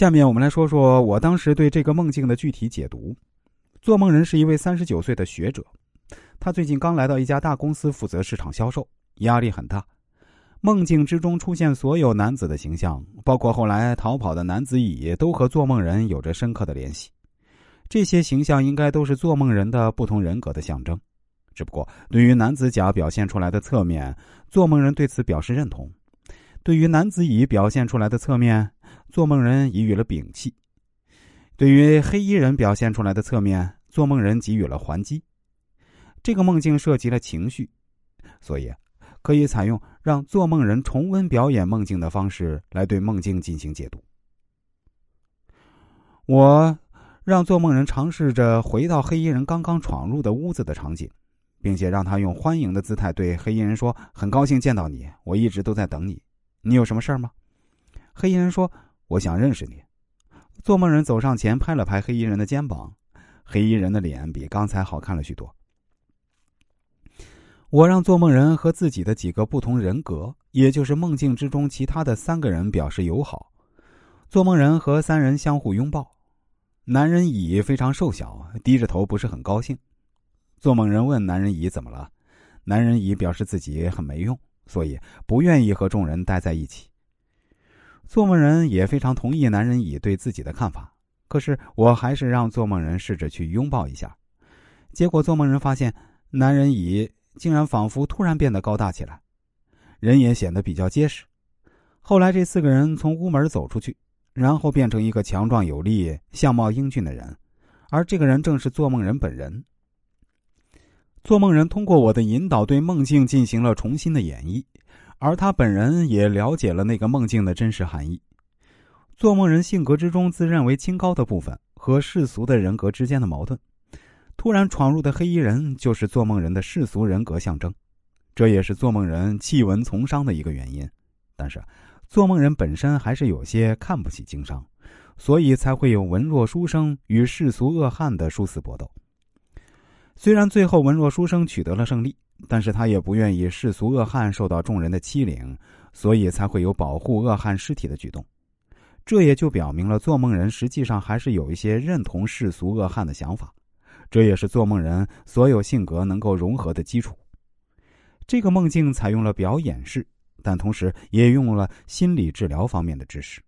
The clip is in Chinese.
下面我们来说说我当时对这个梦境的具体解读。做梦人是一位三十九岁的学者，他最近刚来到一家大公司负责市场销售，压力很大。梦境之中出现所有男子的形象，包括后来逃跑的男子乙，都和做梦人有着深刻的联系。这些形象应该都是做梦人的不同人格的象征。只不过，对于男子甲表现出来的侧面，做梦人对此表示认同；对于男子乙表现出来的侧面，做梦人给予了摒弃。对于黑衣人表现出来的侧面，做梦人给予了还击。这个梦境涉及了情绪，所以可以采用让做梦人重温表演梦境的方式来对梦境进行解读。我让做梦人尝试着回到黑衣人刚刚闯入的屋子的场景，并且让他用欢迎的姿态对黑衣人说：“很高兴见到你，我一直都在等你。你有什么事儿吗？”黑衣人说：“我想认识你。”做梦人走上前，拍了拍黑衣人的肩膀，黑衣人的脸比刚才好看了许多。我让做梦人和自己的几个不同人格，也就是梦境之中其他的三个人表示友好。做梦人和三人相互拥抱，男人乙非常瘦小，低着头，不是很高兴。做梦人问男人乙怎么了，男人乙表示自己很没用，所以不愿意和众人待在一起。做梦人也非常同意男人乙对自己的看法，可是我还是让做梦人试着去拥抱一下。结果做梦人发现，男人乙竟然仿佛突然变得高大起来，人也显得比较结实。后来这四个人从屋门走出去，然后变成一个强壮有力、相貌英俊的人，而这个人正是做梦人本人。做梦人通过我的引导，对梦境进行了重新的演绎。而他本人也了解了那个梦境的真实含义。做梦人性格之中自认为清高的部分和世俗的人格之间的矛盾，突然闯入的黑衣人就是做梦人的世俗人格象征，这也是做梦人弃文从商的一个原因。但是，做梦人本身还是有些看不起经商，所以才会有文弱书生与世俗恶汉的殊死搏斗。虽然最后文弱书生取得了胜利。但是他也不愿意世俗恶汉受到众人的欺凌，所以才会有保护恶汉尸体的举动。这也就表明了做梦人实际上还是有一些认同世俗恶汉的想法，这也是做梦人所有性格能够融合的基础。这个梦境采用了表演式，但同时也用了心理治疗方面的知识。